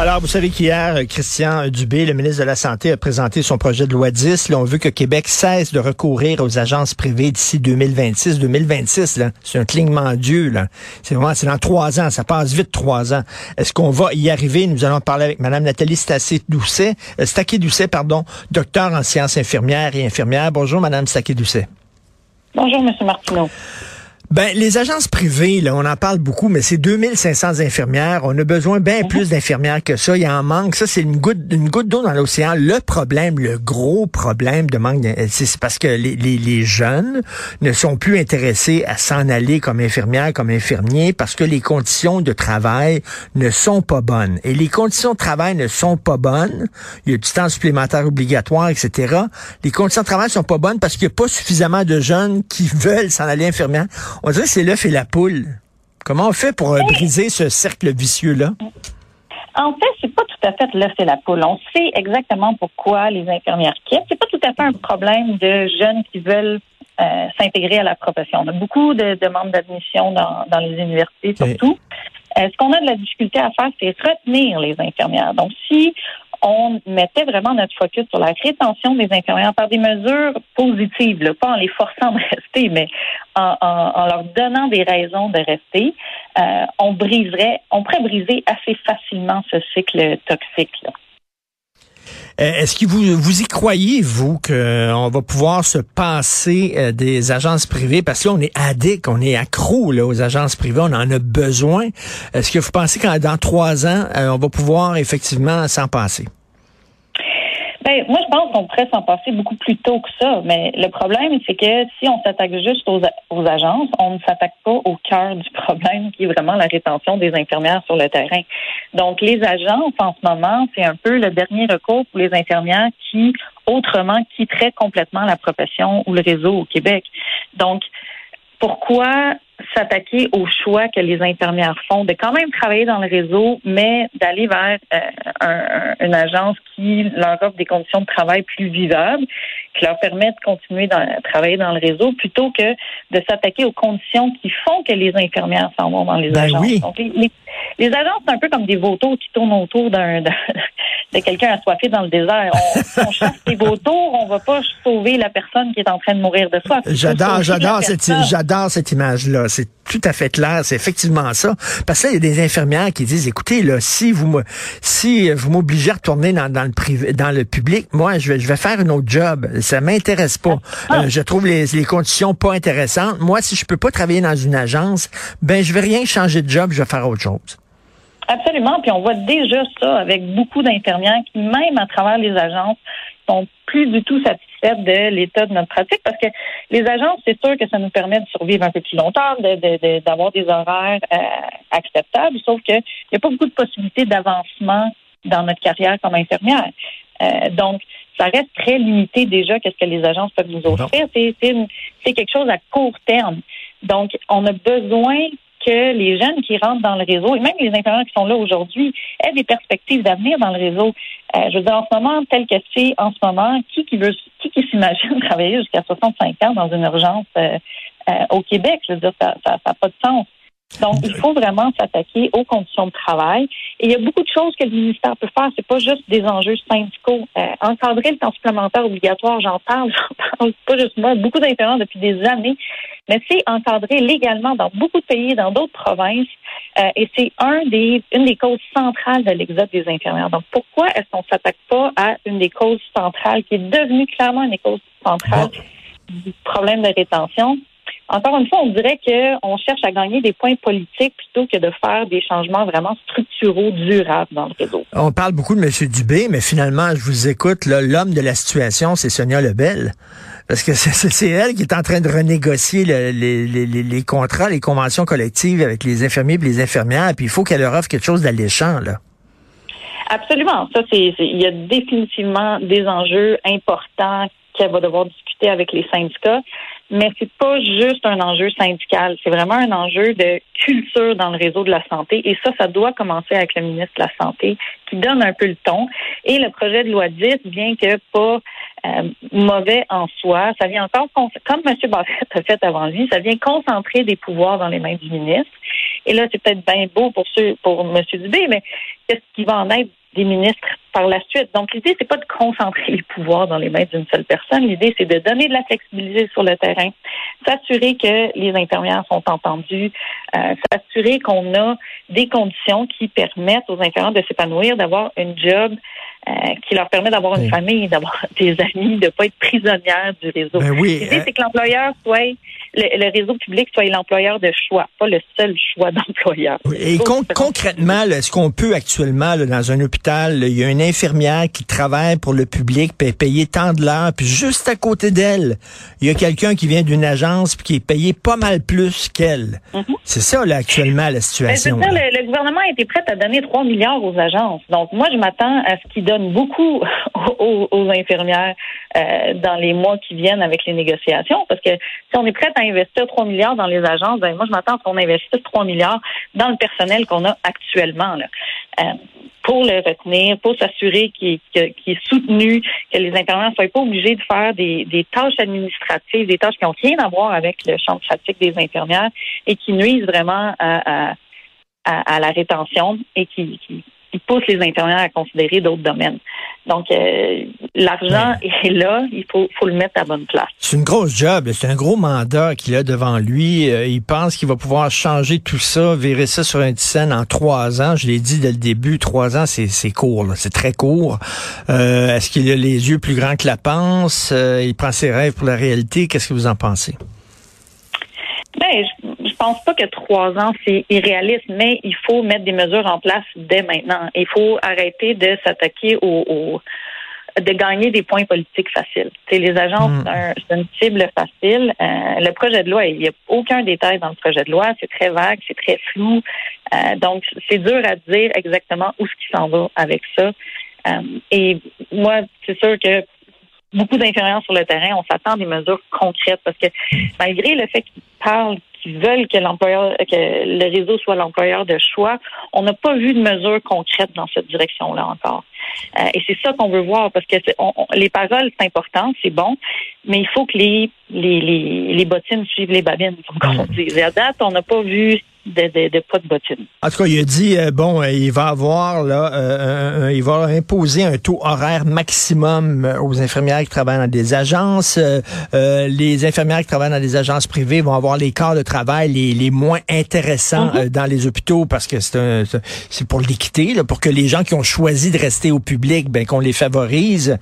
Alors, vous savez qu'hier, Christian Dubé, le ministre de la Santé, a présenté son projet de loi 10. Là, on veut que Québec cesse de recourir aux agences privées d'ici 2026. 2026, là, c'est un clignement d'yeux, là. C'est vraiment, c'est dans trois ans. Ça passe vite, trois ans. Est-ce qu'on va y arriver? Nous allons parler avec Mme Nathalie Stassé-Doucet, euh, Staquet-Doucet, pardon, docteur en sciences infirmières et infirmières. Bonjour, Mme Staquet-Doucet. Bonjour, M. Martineau. Ben, les agences privées, là, on en parle beaucoup, mais c'est 2500 infirmières. On a besoin bien Mhm. plus d'infirmières que ça. Il y en manque. Ça, c'est une goutte, une goutte d'eau dans l'océan. Le problème, le gros problème de manque, c'est c'est parce que les, les, les jeunes ne sont plus intéressés à s'en aller comme infirmières, comme infirmiers, parce que les conditions de travail ne sont pas bonnes. Et les conditions de travail ne sont pas bonnes. Il y a du temps supplémentaire obligatoire, etc. Les conditions de travail sont pas bonnes parce qu'il n'y a pas suffisamment de jeunes qui veulent s'en aller infirmière. On dirait que c'est l'œuf et la poule. Comment on fait pour euh, briser ce cercle vicieux-là? En fait, c'est pas tout à fait l'œuf et la poule. On sait exactement pourquoi les infirmières quittent. C'est pas tout à fait un problème de jeunes qui veulent euh, s'intégrer à la profession. On a beaucoup de demandes d'admission dans, dans les universités, surtout. Euh, ce qu'on a de la difficulté à faire, c'est retenir les infirmières. Donc, si on mettait vraiment notre focus sur la rétention des infirmières par des mesures positives, pas en les forçant de rester, mais en, en- leur donnant des raisons de rester, euh, on briserait, on pourrait briser assez facilement ce cycle toxique. Euh, Est-ce que vous, vous y croyez, vous, qu'on va pouvoir se passer euh, des agences privées? Parce que là, on est addict, on est accro là, aux agences privées, on en a besoin. Est-ce que vous pensez qu'en dans trois ans, euh, on va pouvoir effectivement s'en passer? Ben, moi, je pense qu'on pourrait s'en passer beaucoup plus tôt que ça. Mais le problème, c'est que si on s'attaque juste aux, aux agences, on ne s'attaque pas au cœur du problème, qui est vraiment la rétention des infirmières sur le terrain. Donc, les agences, en ce moment, c'est un peu le dernier recours pour les infirmières qui, autrement, quitteraient complètement la profession ou le réseau au Québec. Donc, pourquoi s'attaquer au choix que les infirmières font de quand même travailler dans le réseau, mais d'aller vers euh, un- un- une agence qui leur offre des conditions de travail plus vivables, qui leur permet de continuer à travailler dans le réseau, plutôt que de s'attaquer aux conditions qui font que les infirmières s'en vont dans les Ben agences. oui. Donc, les, les- les agences, c'est un peu comme des vautours qui tournent autour d'un de quelqu'un assoiffé dans le désert. On, on chasse les vautours, on va pas sauver la personne qui est en train de mourir de soif. J'adore, j'adore cette, j'adore cette image-là. C'est tout à fait clair. C'est effectivement ça. Parce que là, il y a des infirmières qui disent, écoutez, là, si vous me, si vous m'obligez à retourner dans, dans le privé, dans le public, moi, je vais, je vais faire un autre job. Ça m'intéresse pas. Ah. Euh, je trouve les, les conditions pas intéressantes. Moi, si je peux pas travailler dans une agence, ben, je vais rien changer de job. Je vais faire autre chose. Absolument. Puis on voit déjà ça avec beaucoup d'infirmières qui, même à travers les agences, sont plus du tout satisfaites de l'état de notre pratique parce que les agences, c'est sûr que ça nous permet de survivre un peu plus longtemps, de- de- de- d'avoir des horaires euh, acceptables, sauf qu'il n'y a pas beaucoup de possibilités d'avancement dans notre carrière comme infirmière. Euh, donc, ça reste très limité déjà qu'est-ce que les agences peuvent nous offrir. C'est quelque chose à court terme. Donc, on a besoin que les jeunes qui rentrent dans le réseau, et même les infirmières qui sont là aujourd'hui, aient des perspectives d'avenir dans le réseau. Euh, je veux dire, en ce moment, tel que c'est en ce moment, qui qui veut, qui qui s'imagine travailler jusqu'à 65 ans dans une urgence euh, euh, au Québec? Je veux dire, ça n'a ça, pas de sens. Donc, il faut vraiment s'attaquer aux conditions de travail. Et il y a beaucoup de choses que le ministère peut faire. C'est pas juste des enjeux syndicaux. Euh, encadrer le temps supplémentaire obligatoire, j'en parle, j'en parle pas juste moi, beaucoup d'infirmières depuis des années. Mais c'est encadré légalement dans beaucoup de pays, dans d'autres provinces. Euh, et c'est un des, une des causes centrales de l'exode des infirmières. Donc, pourquoi est-ce qu'on s'attaque pas à une des causes centrales qui est devenue clairement une des causes centrales du problème de rétention? Encore une fois, on dirait qu'on cherche à gagner des points politiques plutôt que de faire des changements vraiment structuraux, durables dans le réseau. On parle beaucoup de M. Dubé, mais finalement, je vous écoute, l'homme de la situation, c'est Sonia Lebel. Parce que c'est- elle qui est en train de renégocier le- les, les- les- les contrats, les conventions collectives avec les infirmiers et les infirmières, puis il faut qu'elle leur offre quelque chose d'alléchant, là. Absolument. Ça, c'est- il y a définitivement des enjeux importants qu'elle va devoir discuter avec les syndicats. Mais c'est pas juste un enjeu syndical, c'est vraiment un enjeu de culture dans le réseau de la santé et ça, ça doit commencer avec le ministre de la Santé qui donne un peu le ton. Et le projet de loi 10, bien que pas euh, mauvais en soi, ça vient encore, comme M. Barrett a fait avant lui, ça vient concentrer des pouvoirs dans les mains du ministre. Et là, c'est peut-être bien beau pour ceux, pour M. Dubé, mais qu'est-ce qui va en être des ministres par la suite. Donc, l'idée, c'est pas de concentrer les pouvoirs dans les mains d'une seule personne. L'idée, c'est de donner de la flexibilité sur le terrain, s'assurer que les infirmières sont entendues, euh, s'assurer qu'on a des conditions qui permettent aux infirmières de s'épanouir, d'avoir un job euh, qui leur permet d'avoir une famille, d'avoir des amis, de ne pas être prisonnière du réseau. Ben oui, L'idée, euh, c'est que l'employeur soit le, réseau public soit l'employeur de choix, pas le seul choix d'employeur. Et con concrètement, est-ce qu'on peut actuellement, là, dans un hôpital, il y a une infirmière qui travaille pour le public, puis est payée tant de l'heure, puis juste à côté d'elle, il y a quelqu'un qui vient d'une agence puis qui est payé pas mal plus qu'elle. Mm-hmm. C'est ça, là, actuellement, la situation. Ben, le, le, gouvernement a été prêt à donner 3 milliards aux agences. Donc, moi, je m'attends à ce qu'ils donnent beaucoup aux, aux infirmières euh, dans les mois qui viennent avec les négociations, parce que si on est prêt à investir 3 milliards dans les agences, ben moi, je m'attends à ce qu'on investisse 3 milliards dans le personnel qu'on a actuellement. Euh, pour le retenir, pour s'assurer qu'il est soutenu, que les infirmières ne soient pas obligés de faire des, tâches administratives, des tâches qui n'ont rien à voir avec le champ pratique des infirmières et qui nuisent vraiment à, la rétention et qui, qui pousse les infirmières à considérer d'autres domaines. Donc, euh, l'argent est là, il faut, faut le mettre à bonne place. C'est une grosse job, c'est un gros mandat qu'il a devant lui. Euh, il pense qu'il va pouvoir changer tout ça, virer ça sur un scène en trois ans. Je l'ai dit dès le début, trois ans, c'est court, c'est très court. Euh, Est-ce qu'il a les yeux plus grands que la panse? Euh, il prend ses rêves pour la réalité. Qu'est-ce que vous en pensez? Ben, je pense pas que trois ans, c'est irréaliste, mais il faut mettre des mesures en place dès maintenant. Il faut arrêter de s'attaquer au, de gagner des points politiques faciles. T'sais, les agences, mm. c'est une cible facile. Euh, le projet de loi, il n'y a aucun détail dans le projet de loi. C'est très vague, c'est très flou. Euh, donc, c'est dur à dire exactement où ce qui s'en va avec ça. Euh, et moi, c'est sûr que beaucoup d'infirmières sur le terrain, on s'attend à des mesures concrètes parce que malgré le fait qu'ils parlent qu'ils veulent que l'employeur, que le réseau soit l'employeur de choix, on n'a pas vu de mesures concrètes dans cette direction-là encore. Euh, et c'est ça qu'on veut voir parce que les paroles, c'est important, c'est bon, mais il faut que les, les, les, les bottines suivent les babines, comme on dit. Et à date, on n'a pas vu de, de, de, pas de bottines. En tout cas, il a dit euh, bon, euh, il va avoir là, euh, il va imposer un taux horaire maximum aux infirmières qui travaillent dans des agences. les infirmières qui travaillent dans des agences privées vont avoir les quarts de travail les, les moins intéressants mm-hmm. dans les hôpitaux parce que c'est c'est pour l'équité, pour que les gens qui ont choisi de rester au public, ben qu'on les favorise.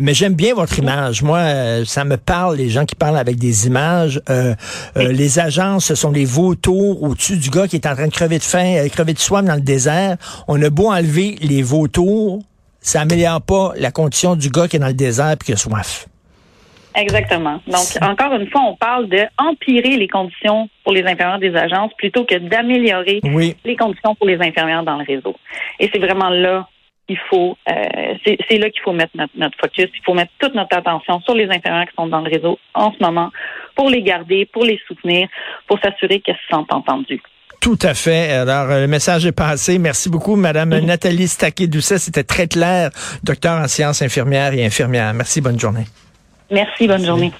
mais j'aime bien votre image. Moi, ça me parle les gens qui parlent avec des images. les agences, ce sont les vautours au-dessus du gars qui est en train de crever de faim, euh, crever de soif dans le désert. On a beau enlever les vautours, ça améliore pas la condition du gars qui est dans le désert et qui a soif. Exactement. Donc, encore une fois, on parle de empirer les conditions pour les infirmières des agences plutôt que d'améliorer les conditions pour les infirmières dans le réseau. Et c'est vraiment là qu'il faut, euh, c'est là qu'il faut mettre notre, notre, focus. Il faut mettre toute notre attention sur les infirmières qui sont dans le réseau en ce moment pour les garder, pour les soutenir, pour s'assurer qu'elles se sentent entendues. Tout à fait. Alors, euh, le message est passé. Merci beaucoup, Madame Nathalie Staquet-Doucet. C'était très clair. Docteur en sciences infirmières et infirmières. Merci. Bonne journée. Merci. Bonne journée.